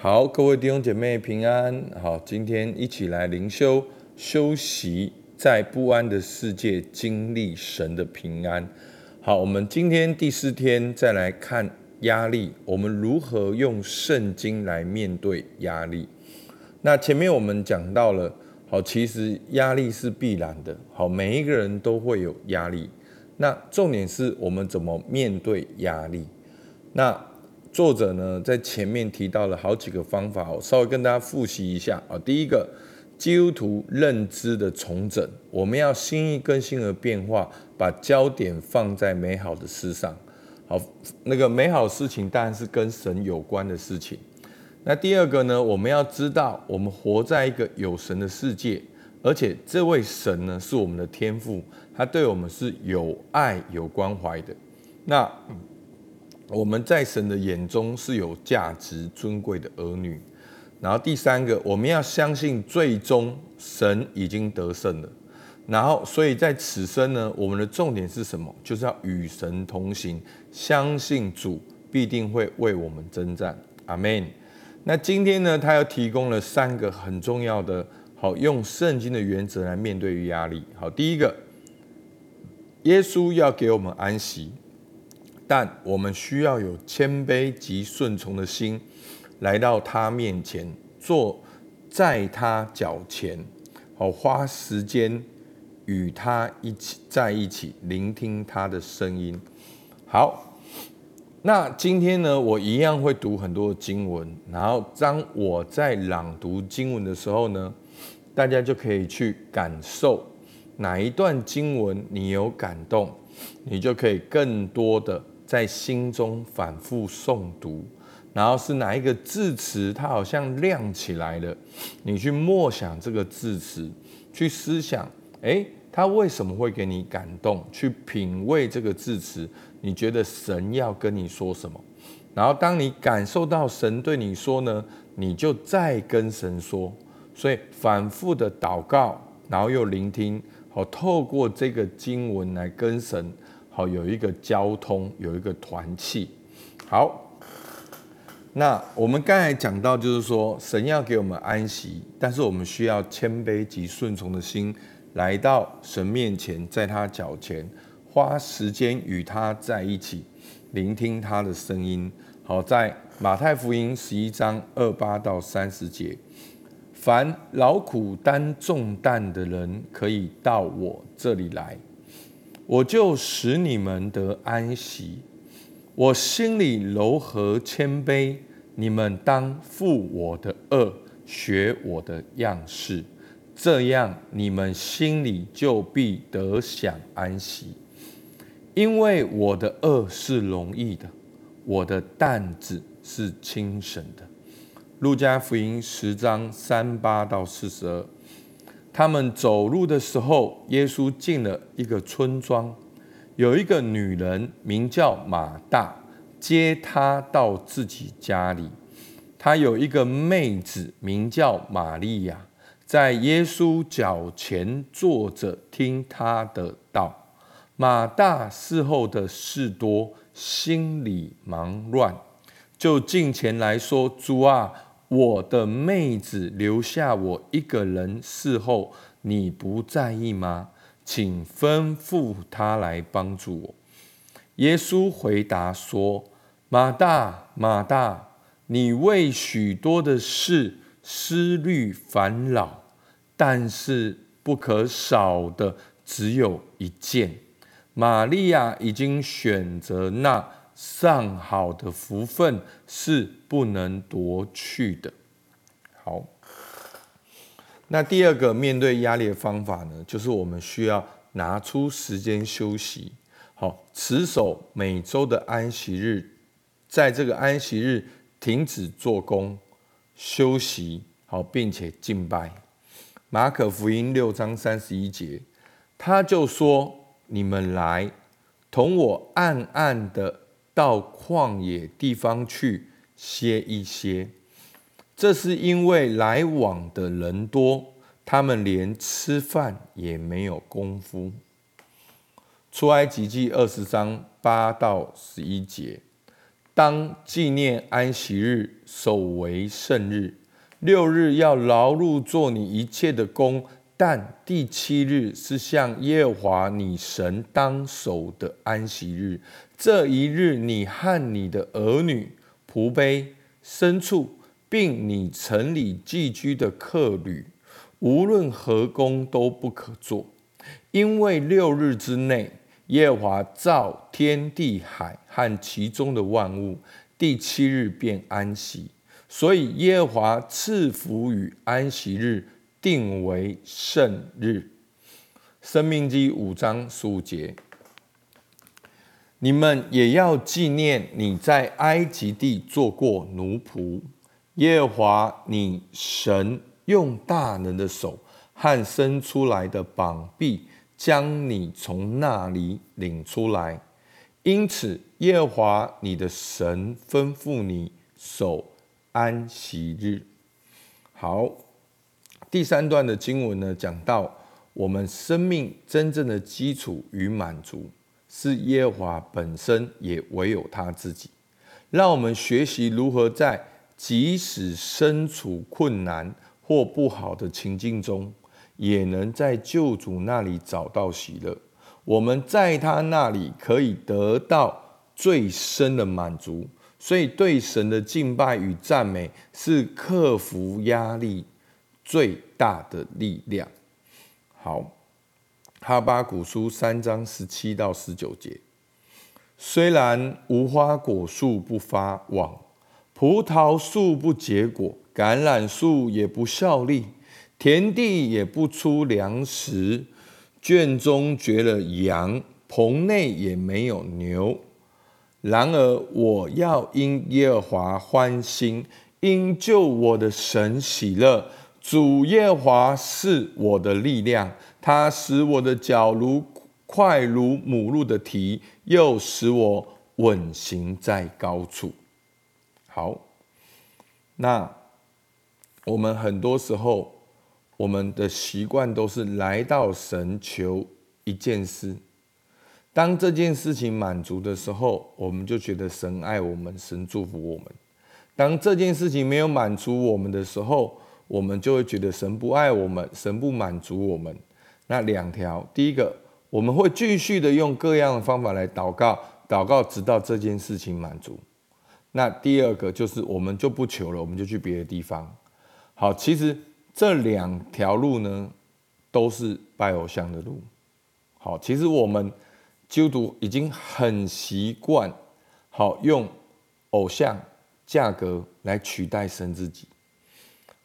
好，各位弟兄姐妹平安。好，今天一起来灵修休息，在不安的世界经历神的平安。好，我们今天第四天再来看压力，我们如何用圣经来面对压力？那前面我们讲到了，好，其实压力是必然的。好，每一个人都会有压力。那重点是我们怎么面对压力？那作者呢，在前面提到了好几个方法，我稍微跟大家复习一下啊。第一个，基督徒认知的重整，我们要心意更新而变化，把焦点放在美好的事上。好，那个美好事情当然是跟神有关的事情。那第二个呢，我们要知道，我们活在一个有神的世界，而且这位神呢，是我们的天父，他对我们是有爱有关怀的。那我们在神的眼中是有价值、尊贵的儿女。然后第三个，我们要相信，最终神已经得胜了。然后，所以在此生呢，我们的重点是什么？就是要与神同行，相信主必定会为我们征战。阿门。那今天呢，他又提供了三个很重要的，好用圣经的原则来面对压力。好，第一个，耶稣要给我们安息。但我们需要有谦卑及顺从的心，来到他面前，坐在他脚前，好花时间与他一起在一起，聆听他的声音。好，那今天呢，我一样会读很多经文，然后当我在朗读经文的时候呢，大家就可以去感受哪一段经文你有感动，你就可以更多的。在心中反复诵读，然后是哪一个字词，它好像亮起来了。你去默想这个字词，去思想，诶，它为什么会给你感动？去品味这个字词，你觉得神要跟你说什么？然后当你感受到神对你说呢，你就再跟神说。所以反复的祷告，然后又聆听，好，透过这个经文来跟神。好，有一个交通，有一个团契。好，那我们刚才讲到，就是说神要给我们安息，但是我们需要谦卑及顺从的心，来到神面前，在他脚前，花时间与他在一起，聆听他的声音。好，在马太福音十一章二八到三十节，凡劳苦担重担的人，可以到我这里来。我就使你们得安息，我心里柔和谦卑，你们当负我的恶，学我的样式，这样你们心里就必得享安息。因为我的恶是容易的，我的担子是轻省的。路加福音十章三八到四十二。他们走路的时候，耶稣进了一个村庄，有一个女人名叫马大，接他到自己家里。他有一个妹子名叫玛利亚，在耶稣脚前坐着听他的道。马大事后的事多，心里忙乱，就近前来说：“主啊。”我的妹子留下我一个人侍候，你不在意吗？请吩咐她来帮助我。耶稣回答说：“马大，马大，你为许多的事思虑烦恼，但是不可少的只有一件。玛利亚已经选择那。”上好的福分是不能夺去的。好，那第二个面对压力的方法呢，就是我们需要拿出时间休息。好，持守每周的安息日，在这个安息日停止做工、休息，好，并且敬拜。马可福音六章三十一节，他就说：“你们来，同我暗暗的。”到旷野地方去歇一歇，这是因为来往的人多，他们连吃饭也没有功夫。出埃及记二十章八到十一节，当纪念安息日，守为圣日。六日要劳碌做你一切的工，但第七日是向耶和华你神当守的安息日。这一日，你和你的儿女、仆婢、牲畜，并你城里寄居的客旅，无论何工都不可做，因为六日之内，耶和华造天地海和其中的万物，第七日便安息。所以耶和华赐福与安息日，定为圣日。生命记五章十五节，你们也要纪念你在埃及地做过奴仆，耶和华你神用大能的手和伸出来的膀臂，将你从那里领出来。因此，耶和华你的神吩咐你守。安息日，好。第三段的经文呢，讲到我们生命真正的基础与满足是耶和华本身，也唯有他自己。让我们学习如何在即使身处困难或不好的情境中，也能在救主那里找到喜乐。我们在他那里可以得到最深的满足。所以，对神的敬拜与赞美是克服压力最大的力量。好，哈巴古书三章十七到十九节：虽然无花果树不发旺，葡萄树不结果，橄榄树也不效力，田地也不出粮食，圈中绝了羊，棚内也没有牛。然而，我要因耶和华欢心，因救我的神喜乐。主耶和华是我的力量，他使我的脚如快如母鹿的蹄，又使我稳行在高处。好，那我们很多时候，我们的习惯都是来到神求一件事。当这件事情满足的时候，我们就觉得神爱我们，神祝福我们；当这件事情没有满足我们的时候，我们就会觉得神不爱我们，神不满足我们。那两条，第一个，我们会继续的用各样的方法来祷告，祷告直到这件事情满足。那第二个就是我们就不求了，我们就去别的地方。好，其实这两条路呢，都是拜偶像的路。好，其实我们。基督徒已经很习惯，好用偶像价格来取代神自己，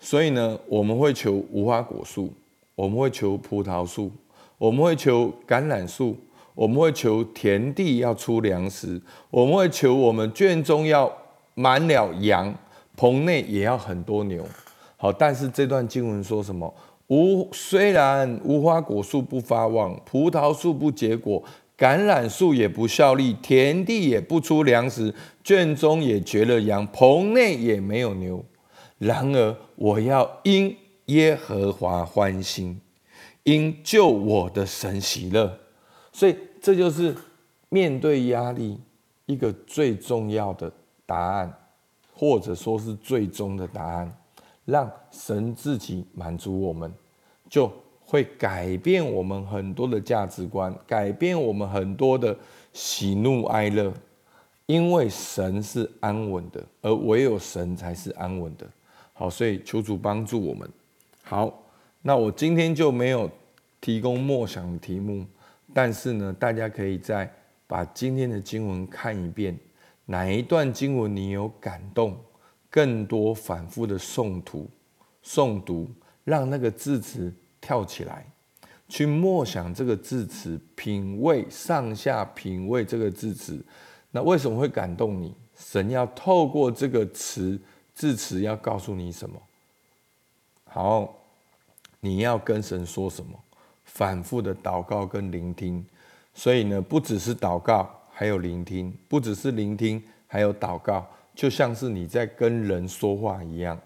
所以呢，我们会求无花果树，我们会求葡萄树，我们会求橄榄树，我们会求田地要出粮食，我们会求我们圈中要满了羊，棚内也要很多牛。好，但是这段经文说什么？无虽然无花果树不发旺，葡萄树不结果。橄榄树也不效力，田地也不出粮食，圈中也绝了羊，棚内也没有牛。然而我要因耶和华欢心，因救我的神喜乐。所以这就是面对压力一个最重要的答案，或者说是最终的答案，让神自己满足我们，就。会改变我们很多的价值观，改变我们很多的喜怒哀乐，因为神是安稳的，而唯有神才是安稳的。好，所以求主帮助我们。好，那我今天就没有提供默想的题目，但是呢，大家可以再把今天的经文看一遍，哪一段经文你有感动，更多反复的诵读、诵读，让那个字词。跳起来，去默想这个字词，品味上下品味这个字词。那为什么会感动你？神要透过这个词字词要告诉你什么？好，你要跟神说什么？反复的祷告跟聆听。所以呢，不只是祷告，还有聆听；不只是聆听，还有祷告，就像是你在跟人说话一样。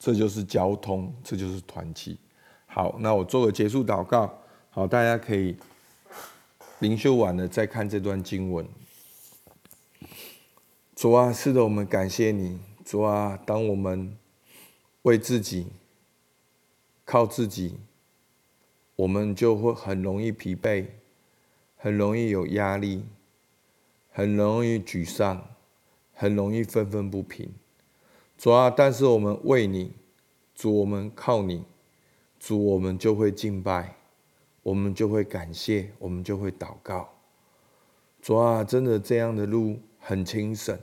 这就是交通，这就是团契。好，那我做个结束祷告。好，大家可以灵修完了再看这段经文。主啊，是的，我们感谢你，主啊，当我们为自己靠自己，我们就会很容易疲惫，很容易有压力，很容易沮丧，很容易愤愤不平。主啊，但是我们为你，主，我们靠你，主，我们就会敬拜，我们就会感谢，我们就会祷告。主啊，真的这样的路很轻省。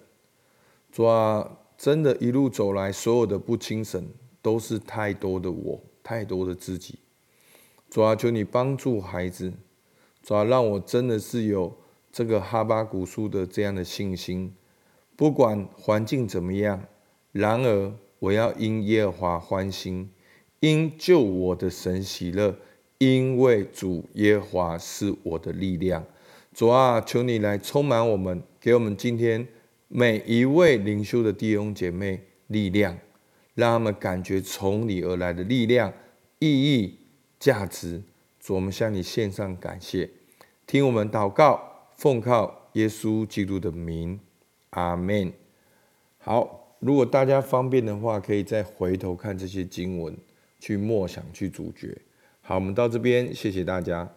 主啊，真的，一路走来，所有的不轻省，都是太多的我，太多的自己。主啊，求你帮助孩子，主啊，让我真的是有这个哈巴古书的这样的信心，不管环境怎么样，然而我要因耶和华欢心，因救我的神喜乐，因为主耶和华是我的力量。主啊，求你来充满我们，给我们今天每一位灵修的弟兄姐妹力量，让他们感觉从你而来的力量、意义、价值。主，我们向你献上感谢，听我们祷告，奉靠耶稣基督的名，阿门。好，如果大家方便的话，可以再回头看这些经文，去默想，去咀嚼。好，我们到这边，谢谢大家。